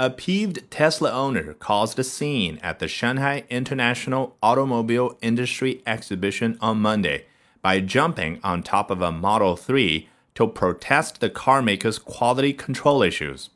A peeved Tesla owner caused a scene at the Shanghai International Automobile Industry Exhibition on Monday by jumping on top of a Model 3 to protest the carmaker's quality control issues.